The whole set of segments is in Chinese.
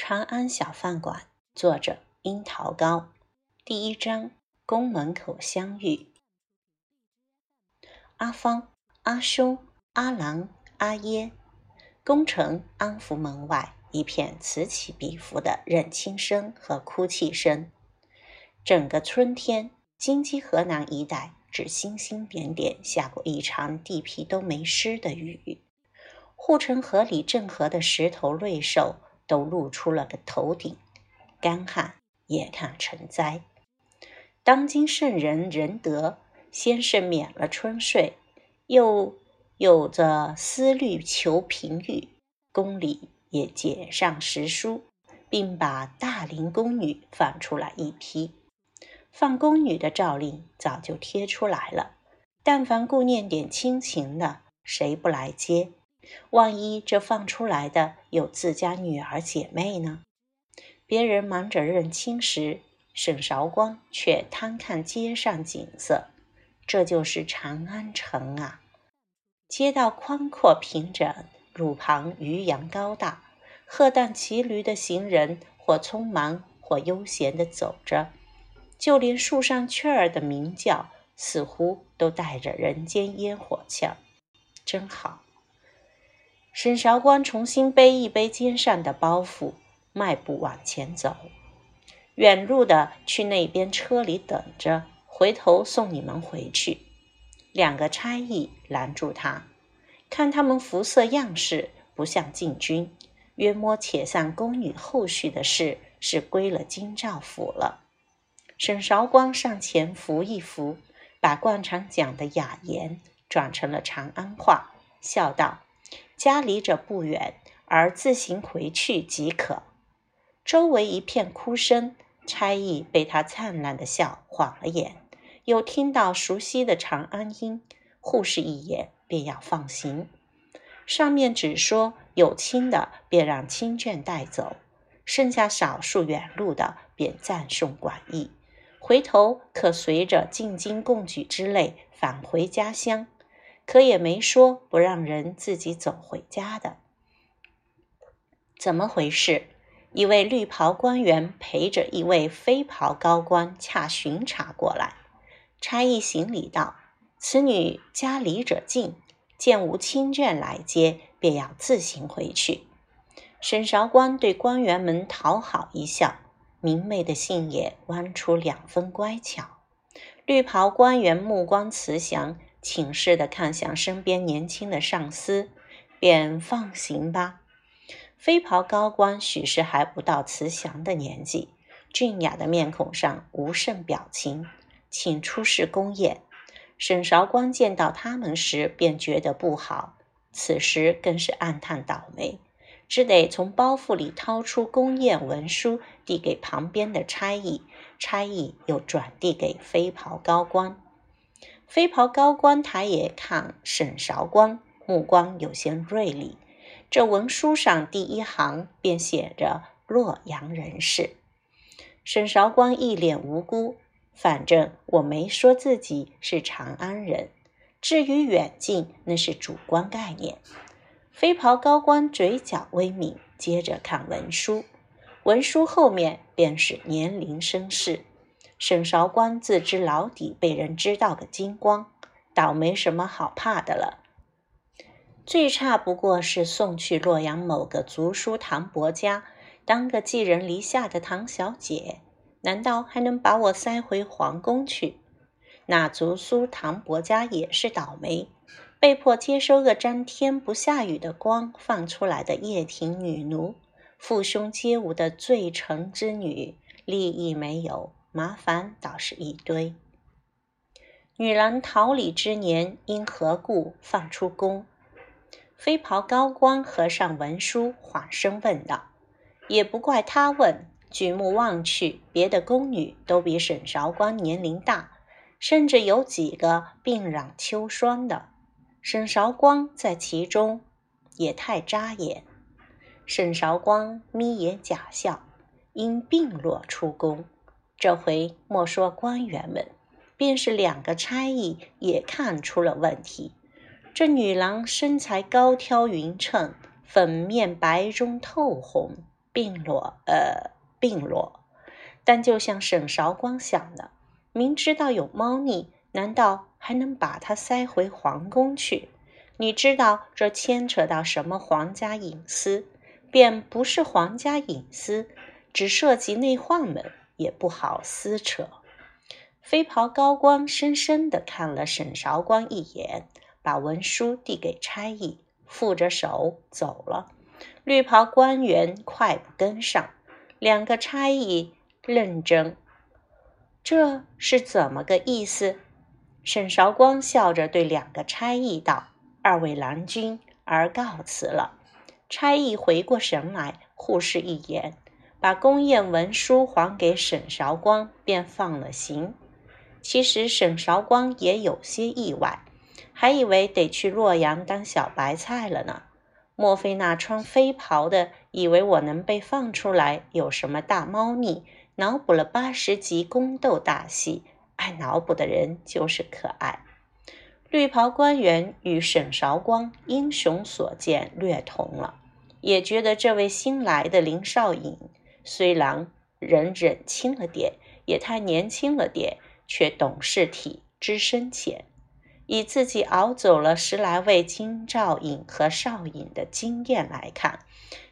长安小饭馆，作者樱桃糕。第一章：宫门口相遇。阿芳、阿兄、阿郎、阿耶，宫城安福门外一片此起彼伏的认亲声和哭泣声。整个春天，京畿河南一带只星星点点下过一场地皮都没湿的雨。护城河里镇河的石头瑞兽都露出了个头顶，干旱也看成灾。当今圣人仁德，先是免了春税，又有着思虑求平愈，宫里也解上时书，并把大龄宫女放出来一批。放宫女的诏令早就贴出来了，但凡顾念点亲情的，谁不来接？万一这放出来的有自家女儿姐妹呢？别人忙着认亲时，沈韶光却贪看街上景色。这就是长安城啊！街道宽阔平整，路旁鱼杨高大，鹤荡骑驴的行人或匆忙或悠闲地走着，就连树上雀儿的鸣叫，似乎都带着人间烟火气儿，真好。沈韶光重新背一背肩上的包袱，迈步往前走。远路的去那边车里等着，回头送你们回去。两个差役拦住他，看他们服色样式不像禁军，约摸且算宫女后续的事是归了京兆府了。沈韶光上前扶一扶，把惯常讲的雅言转成了长安话，笑道。家离这不远，而自行回去即可。周围一片哭声，差役被他灿烂的笑晃了眼，又听到熟悉的长安音，护士一眼便要放行。上面只说有亲的便让亲眷带走，剩下少数远路的便暂送馆驿，回头可随着进京贡举之类返回家乡。可也没说不让人自己走回家的，怎么回事？一位绿袍官员陪着一位飞袍高官恰巡查过来，差役行礼道：“此女家离者近，见无亲眷来接，便要自行回去。”沈韶光对官员们讨好一笑，明媚的杏眼弯出两分乖巧。绿袍官员目光慈祥。请示的看向身边年轻的上司，便放行吧。飞袍高官许是还不到慈祥的年纪，俊雅的面孔上无甚表情，请出示公宴。沈韶光见到他们时，便觉得不好，此时更是暗叹倒霉，只得从包袱里掏出公宴文书，递给旁边的差役，差役又转递给飞袍高官。飞袍高官抬眼看沈韶光，目光有些锐利。这文书上第一行便写着“洛阳人士”。沈韶光一脸无辜，反正我没说自己是长安人。至于远近，那是主观概念。飞袍高官嘴角微抿，接着看文书，文书后面便是年龄身世。沈韶光自知老底被人知道个精光，倒没什么好怕的了。最差不过是送去洛阳某个族叔唐伯家当个寄人篱下的唐小姐，难道还能把我塞回皇宫去？那族叔唐伯家也是倒霉，被迫接收个沾天不下雨的光放出来的夜庭女奴，父兄皆无的罪臣之女，利益没有。麻烦倒是一堆。女郎桃李之年，因何故放出宫？飞袍高官合上文书，缓声问道：“也不怪他问。举目望去，别的宫女都比沈韶光年龄大，甚至有几个鬓染秋霜的。沈韶光在其中，也太扎眼。”沈韶光眯眼假笑，因病落出宫。这回莫说官员们，便是两个差役也看出了问题。这女郎身材高挑匀称，粉面白中透红，并落，呃，并落。但就像沈韶光想的，明知道有猫腻，难道还能把它塞回皇宫去？你知道这牵扯到什么皇家隐私，便不是皇家隐私，只涉及内宦们，也不好撕扯。飞袍高官深深地看了沈韶光一眼，把文书递给差役，负着手走了。绿袍官员快步跟上，两个差役认真。这是怎么个意思？沈韶光笑着对两个差役道。二位郎君，而告辞了。差役回过神来，互视一眼，把宫宴文书还给沈韶光，便放了行。其实沈韶光也有些意外，还以为得去洛阳当小白菜了呢。莫非那穿飞袍的以为我能被放出来有什么大猫腻？脑补了八十集宫斗大戏，爱脑补的人就是可爱。绿袍官员与沈韶光英雄所见略同了，也觉得这位新来的林少隐虽然人忍轻了点，也太年轻了点，却懂事体、知深浅。以自己熬走了十来位京兆尹和少尹的经验来看，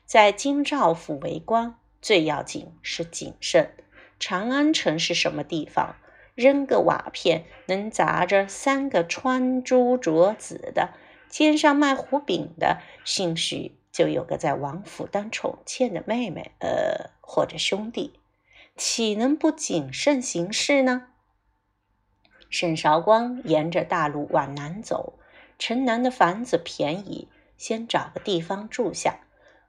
在京兆府为官，最要紧是谨慎。长安城是什么地方？扔个瓦片，能砸着三个穿珠镯子的，肩上卖胡饼的，兴许就有个在王府当宠妾的妹妹，呃，或者兄弟，岂能不谨慎行事呢？沈韶光沿着大路往南走，城南的房子便宜，先找个地方住下。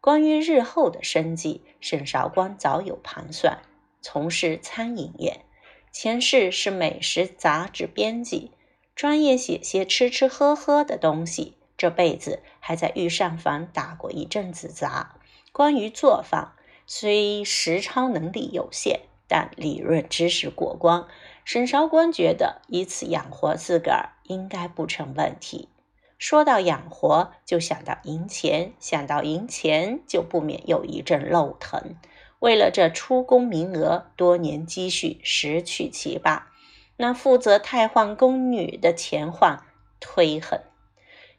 关于日后的生计，沈韶光早有盘算，从事餐饮业。前世是美食杂志编辑，专业写些吃吃喝喝的东西。这辈子还在御膳房打过一阵子杂。关于做饭，虽实操能力有限，但理论知识过关。沈韶光觉得以此养活自个儿应该不成问题。说到养活，就想到赢钱，想到赢钱，就不免有一阵肉疼。为了这出宫名额，多年积蓄十去七八，那负责太换宫女的钱宦忒狠。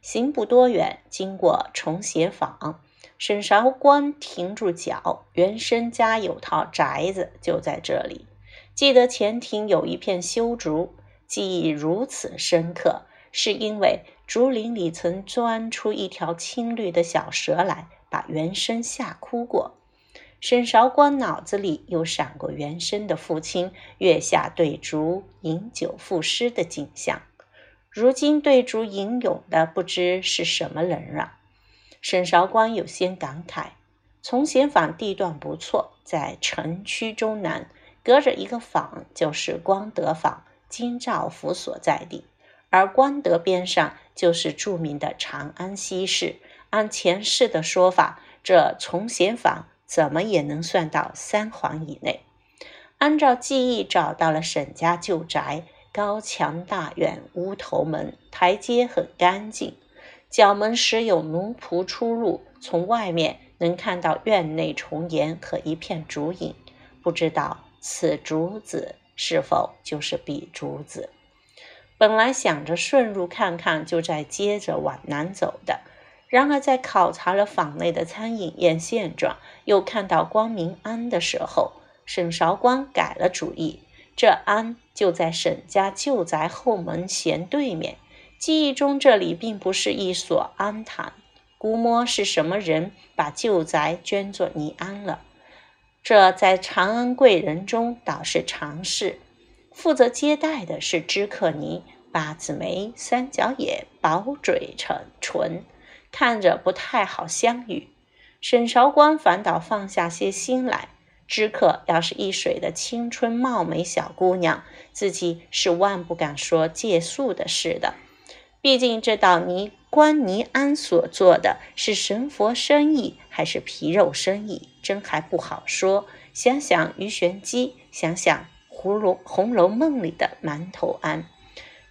行不多远，经过崇贤坊，沈韶光停住脚。原生家有套宅子就在这里，记得前庭有一片修竹，记忆如此深刻，是因为竹林里曾钻出一条青绿的小蛇来，把原生吓哭过。沈韶光脑子里又闪过原生的父亲月下对竹饮酒赋诗的景象，如今对竹吟咏的不知是什么人了。沈韶光有些感慨：从前坊地段不错，在城区中南，隔着一个坊就是光德坊，京兆府所在地，而光德边上就是著名的长安西市。按前世的说法，这从贤坊。怎么也能算到三环以内。按照记忆找到了沈家旧宅，高墙大院，屋头门，台阶很干净。角门时有奴仆出入，从外面能看到院内重檐和一片竹影。不知道此竹子是否就是彼竹子？本来想着顺路看看，就再接着往南走的。然而，在考察了坊内的餐饮业现状，又看到光明庵的时候，沈韶光改了主意。这庵就在沈家旧宅后门前对面。记忆中，这里并不是一所庵堂，估摸是什么人把旧宅捐作尼庵了。这在长安贵人中倒是常事。负责接待的是知客尼，八字眉，三角眼，薄嘴唇。看着不太好相遇，沈韶光反倒放下些心来。知客要是一水的青春貌美小姑娘，自己是万不敢说借宿的事的。毕竟这道尼关尼安所做的是神佛生意还是皮肉生意，真还不好说。想想鱼玄机，想想《红楼红楼梦》里的馒头庵。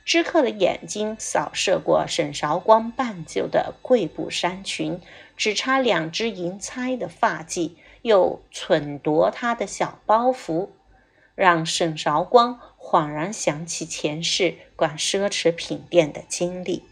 知客的眼睛扫射过沈韶光半旧的贵布衫裙，只差两只银钗的发髻，又忖夺他的小包袱，让沈韶光恍然想起前世管奢侈品店的经历。